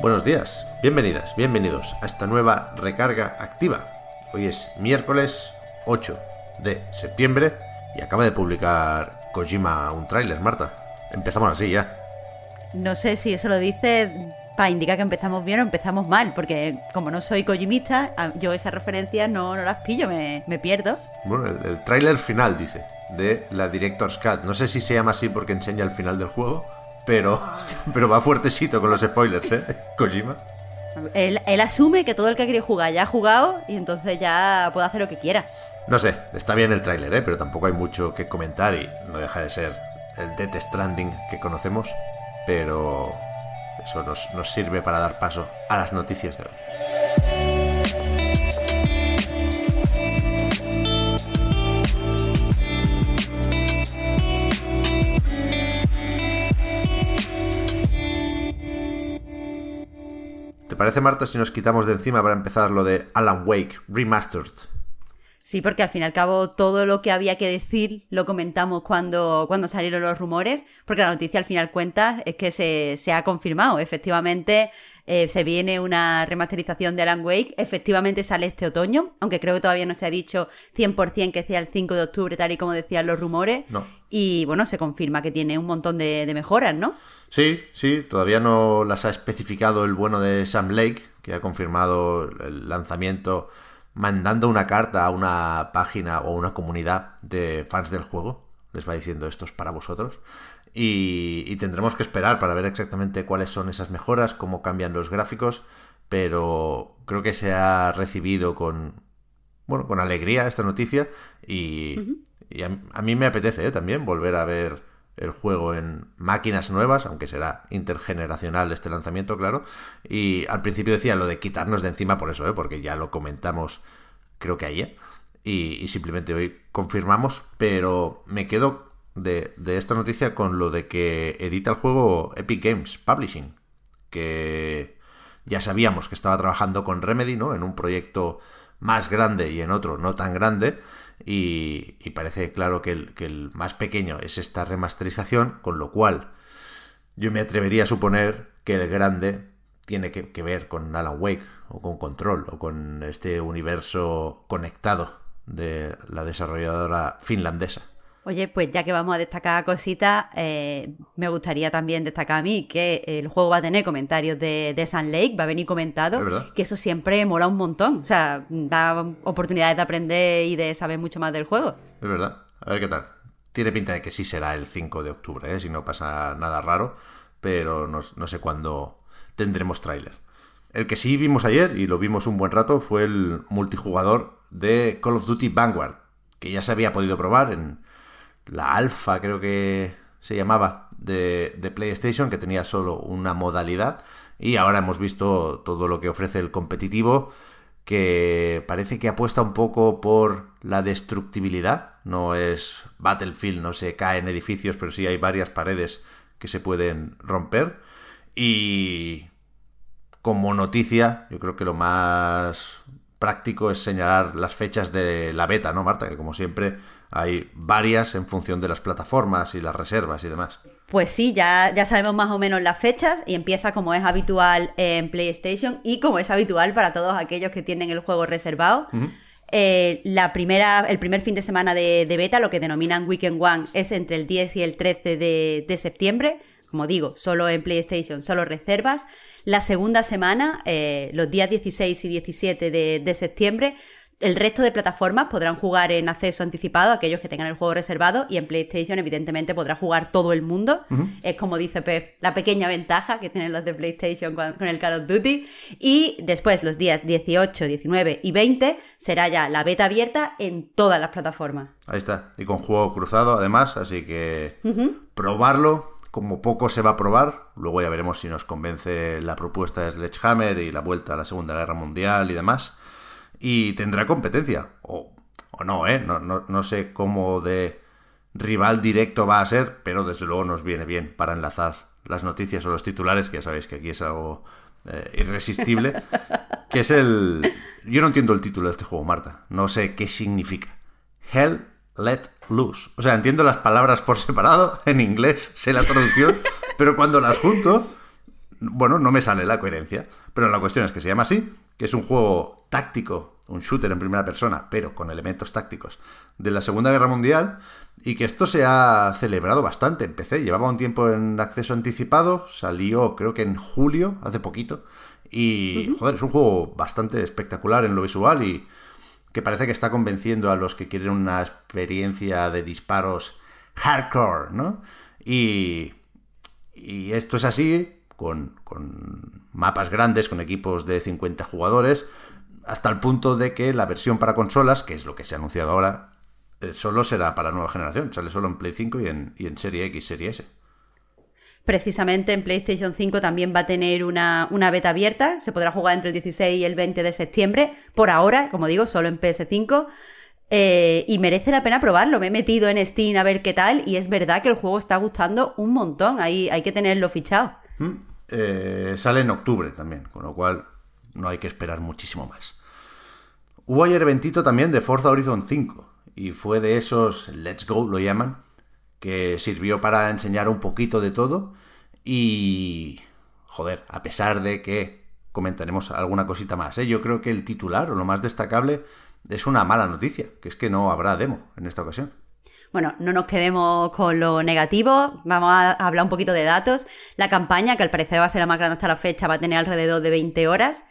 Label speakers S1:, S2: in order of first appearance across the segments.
S1: Buenos días, bienvenidas, bienvenidos a esta nueva recarga activa. Hoy es miércoles 8 de septiembre y acaba de publicar Kojima un tráiler, Marta. Empezamos así ya.
S2: No sé si eso lo dice para indicar que empezamos bien o empezamos mal, porque como no soy Kojimista, yo esas referencias no, no las pillo, me, me pierdo.
S1: Bueno, el, el tráiler final, dice, de la Director's Cut. No sé si se llama así porque enseña el final del juego, pero, pero va fuertecito con los spoilers, ¿eh? Kojima.
S2: Él, él asume que todo el que ha querido jugar ya ha jugado y entonces ya puede hacer lo que quiera.
S1: No sé, está bien el tráiler, ¿eh? Pero tampoco hay mucho que comentar y no deja de ser el Death Stranding que conocemos, pero eso nos, nos sirve para dar paso a las noticias de hoy. Parece, Marta, si nos quitamos de encima para empezar lo de Alan Wake Remastered?
S2: Sí, porque al fin y al cabo todo lo que había que decir lo comentamos cuando, cuando salieron los rumores, porque la noticia al final cuentas es que se, se ha confirmado. Efectivamente, eh, se viene una remasterización de Alan Wake, efectivamente sale este otoño, aunque creo que todavía no se ha dicho 100% que sea el 5 de octubre, tal y como decían los rumores.
S1: No.
S2: Y bueno, se confirma que tiene un montón de, de mejoras, ¿no?
S1: Sí, sí, todavía no las ha especificado el bueno de Sam Lake, que ha confirmado el lanzamiento mandando una carta a una página o una comunidad de fans del juego. Les va diciendo esto es para vosotros. Y, y tendremos que esperar para ver exactamente cuáles son esas mejoras, cómo cambian los gráficos, pero creo que se ha recibido con, bueno, con alegría esta noticia y, y a, a mí me apetece ¿eh? también volver a ver el juego en máquinas nuevas, aunque será intergeneracional este lanzamiento, claro. Y al principio decía lo de quitarnos de encima por eso, ¿eh? porque ya lo comentamos creo que ayer. Y, simplemente hoy confirmamos, pero me quedo de, de esta noticia con lo de que edita el juego Epic Games Publishing, que ya sabíamos que estaba trabajando con Remedy, ¿no? En un proyecto más grande y en otro no tan grande. Y, parece claro que el, que el más pequeño es esta remasterización, con lo cual yo me atrevería a suponer que el grande tiene que ver con Alan Wake o con Control o con este universo conectado de la desarrolladora finlandesa.
S2: Oye, pues ya que vamos a destacar cositas, eh, me gustaría también destacar a mí que el juego va a tener comentarios de, de Sun Lake, va a venir comentado,
S1: Es
S2: que eso siempre mola un montón. O sea, da oportunidades de aprender y de saber mucho más del juego.
S1: Es verdad. A ver qué tal. Tiene pinta de que sí será el 5 de octubre, ¿eh? si no pasa nada raro, pero no, no sé cuándo tendremos tráiler. El que sí vimos ayer, y lo vimos un buen rato, fue el multijugador de Call of Duty Vanguard, que ya se había podido probar en la alfa, creo que se llamaba, de, de PlayStation, que tenía solo una modalidad, y ahora hemos visto todo lo que ofrece el competitivo, que parece que apuesta un poco por la destructibilidad. No es Battlefield, no se caen edificios, pero sí hay varias paredes que se pueden romper. Y como noticia, yo creo que lo más práctico es señalar las fechas de la beta, ¿no, Marta? Que como siempre hay varias en función de las plataformas y las reservas y demás.
S2: Pues sí, ya, ya sabemos más o menos las fechas y empieza como es habitual en PlayStation y como es habitual para todos aquellos que tienen el juego reservado. Eh, la primera, el primer fin de semana de, de beta, lo que denominan Weekend One, es entre el 10 y el 13 de, de septiembre. Como digo, solo en PlayStation, solo reservas. La segunda semana, eh, los días 16 y 17 de, de septiembre, el resto de plataformas podrán jugar en acceso anticipado, aquellos que tengan el juego reservado, y en PlayStation, evidentemente, podrá jugar todo el mundo. Es como dice Pep, la pequeña ventaja que tienen los de PlayStation con, el Call of Duty. Y después, los días 18, 19 y 20, será ya la beta abierta en todas las plataformas.
S1: Ahí está. Y con juego cruzado, además, así que probarlo. Como poco se va a probar, luego ya veremos si nos convence la propuesta de Sledgehammer y la vuelta a la Segunda Guerra Mundial y demás y tendrá competencia. O, o no, ¿eh? No, no, sé cómo de rival directo va a ser, pero desde luego nos viene bien para enlazar las noticias o los titulares, que ya sabéis que aquí es algo eh, irresistible, que es el... Yo no entiendo el título de este juego, Marta. No sé qué significa. Hell Let Loose. O sea, entiendo las palabras por separado, en inglés sé la traducción, pero cuando las junto, bueno, no me sale la coherencia. Pero la cuestión es que se llama así, que es un juego táctico, un shooter en primera persona, pero con elementos tácticos, de la Segunda Guerra Mundial, y que esto se ha celebrado bastante en PC. Llevaba un tiempo en acceso anticipado, salió creo que en julio, hace poquito, y joder, es un juego bastante espectacular en lo visual y que parece que está convenciendo a los que quieren una experiencia de disparos hardcore, ¿no? Y, y esto es así con, mapas grandes, con equipos de 50 jugadores, hasta el punto de que la versión para consolas, que es lo que se ha anunciado ahora, eh, solo será para nueva generación, sale solo en Play 5 y en, y en Serie X, Serie S.
S2: Precisamente en PlayStation 5 también va a tener una, una, beta abierta, se podrá jugar entre el 16 y el 20 de septiembre, por ahora, como digo, solo en PS5. Eh, y merece la pena probarlo. Me he metido en Steam a ver qué tal y es verdad que el juego está gustando un montón. Ahí hay que tenerlo fichado.
S1: Mm. Eh, sale en octubre también, con lo cual no hay que esperar muchísimo más. Hubo ayer eventito también de Forza Horizon 5 y fue de esos Let's Go, lo llaman, que sirvió para enseñar un poquito de todo y... Joder, a pesar de que comentaremos alguna cosita más, ¿eh? yo creo que el titular o lo más destacable es una mala noticia, que es que no habrá demo en esta ocasión.
S2: Bueno, no nos quedemos con lo negativo, vamos a hablar un poquito de datos. La campaña, que al parecer va a ser la más grande hasta la fecha, va a tener alrededor de 20 horas.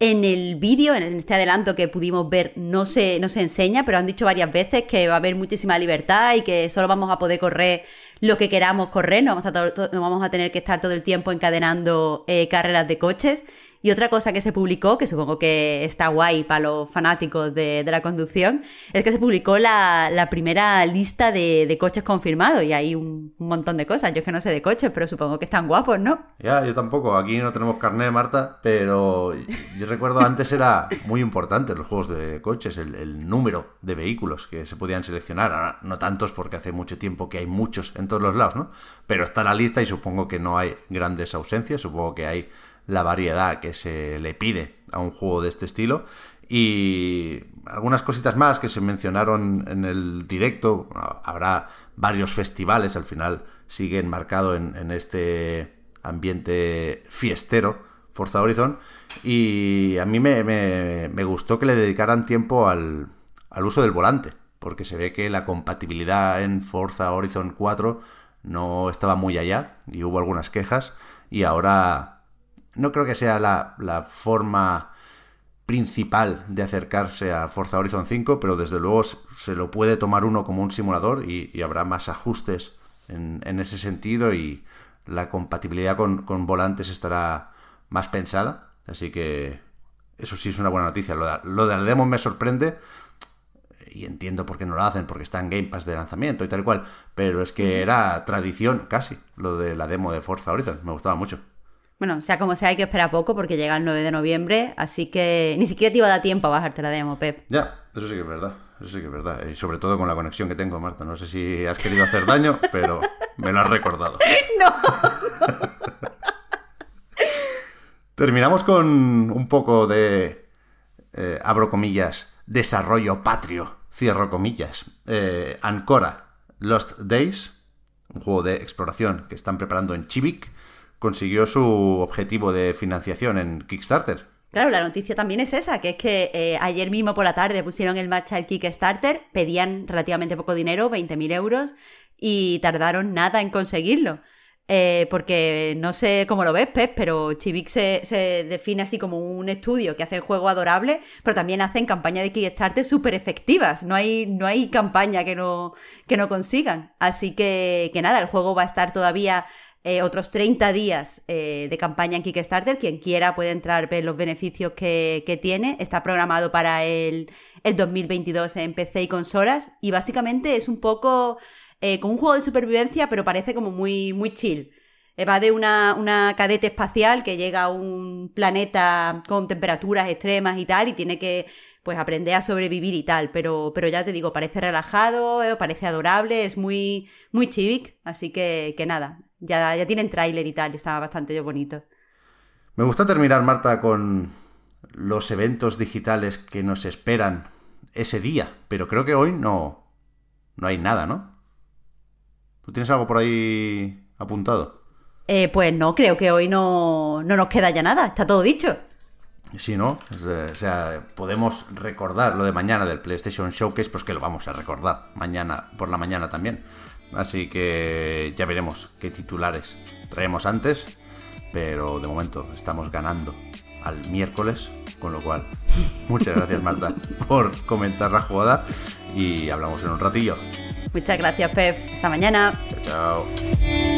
S2: En el vídeo, en este adelanto que pudimos ver, no se, no se enseña, pero han dicho varias veces que va a haber muchísima libertad y que solo vamos a poder correr lo que queramos correr, no vamos a, no vamos a tener que estar todo el tiempo encadenando eh, carreras de coches. Y otra cosa que se publicó, que supongo que está guay para los fanáticos de, la conducción, es que se publicó la, primera lista de, coches confirmados y hay un, montón de cosas. Yo es que no sé de coches, pero supongo que están guapos, ¿no?
S1: Ya, yo tampoco. Aquí no tenemos carnet, Marta, pero yo recuerdo antes era muy importante los juegos de coches, el, el número de vehículos que se podían seleccionar. Ahora, no tantos porque hace mucho tiempo que hay muchos en todos los lados, ¿no? Pero está la lista y supongo que no hay grandes ausencias, supongo que hay la variedad que se le pide a un juego de este estilo. Y algunas cositas más que se mencionaron en el directo. Habrá varios festivales, al final sigue enmarcado en, este ambiente fiestero, Forza Horizon. Y a mí me, gustó que le dedicaran tiempo al, al, uso del volante, porque se ve que la compatibilidad en Forza Horizon 4 no estaba muy allá y hubo algunas quejas. Y ahora no creo que sea la, forma principal de acercarse a Forza Horizon 5, pero desde luego se lo puede tomar uno como un simulador y, habrá más ajustes en, ese sentido y la compatibilidad con, volantes estará más pensada. Así que eso sí es una buena noticia. Lo de, lo de la demo me sorprende y entiendo por qué no lo hacen, porque está en Game Pass de lanzamiento y tal cual, pero es que era tradición casi lo de la demo de Forza Horizon. Me gustaba mucho.
S2: Bueno, sea como sea, hay que esperar poco porque llega el 9 de noviembre, así que ni siquiera te iba a dar tiempo a bajarte la demo, Pep.
S1: Ya, eso sí que es verdad, eso sí que es verdad. Y sobre todo con la conexión que tengo, Marta. No sé si has querido hacer daño, pero me lo has recordado.
S2: ¡No!
S1: Terminamos con un poco de, eh, abro comillas, desarrollo patrio, cierro comillas. Eh, Ancora, Lost Days, un juego de exploración que están preparando en Chivik consiguió su objetivo de financiación en Kickstarter.
S2: Claro, la noticia también es esa, que es que eh, ayer mismo por la tarde pusieron en marcha el Kickstarter, pedían relativamente poco dinero, 20.000 euros, y tardaron nada en conseguirlo. Eh, porque no sé cómo lo ves, Pep, pero Chivik se, se, define así como un estudio que hace el juego adorable, pero también hacen campañas de Kickstarter súper efectivas. No hay, no hay campaña que no, que no consigan. Así que, que nada, el juego va a estar todavía eh, otros 30 días eh, de campaña en Kickstarter. Quien quiera puede entrar, ver los beneficios que, que tiene. Está programado para el, el 2022 en PC y consolas. Y básicamente es un poco eh, como un juego de supervivencia, pero parece como muy, muy chill. Eh, va de una, una, cadete espacial que llega a un planeta con temperaturas extremas y tal, y tiene que pues aprender a sobrevivir y tal. Pero, pero ya te digo, parece relajado, eh, parece adorable, es muy, muy chivic, así que, que nada, ya, ya tienen tráiler y tal, está bastante bonito.
S1: Me gusta terminar, Marta, con los eventos digitales que nos esperan ese día, pero creo que hoy no, no hay nada, ¿no? ¿Tú tienes algo por ahí apuntado?
S2: Eh, pues no, creo que hoy no, no, nos queda ya nada, está todo dicho.
S1: Sí, ¿no? O sea, podemos recordar lo de mañana del PlayStation Showcase, pues que lo vamos a recordar mañana por la mañana también. Así que ya veremos qué titulares traemos antes, pero de momento estamos ganando al miércoles, con lo cual muchas gracias Marta por comentar la jugada y hablamos en un ratillo.
S2: Muchas gracias, Pep. Hasta mañana.
S1: Chao, chao.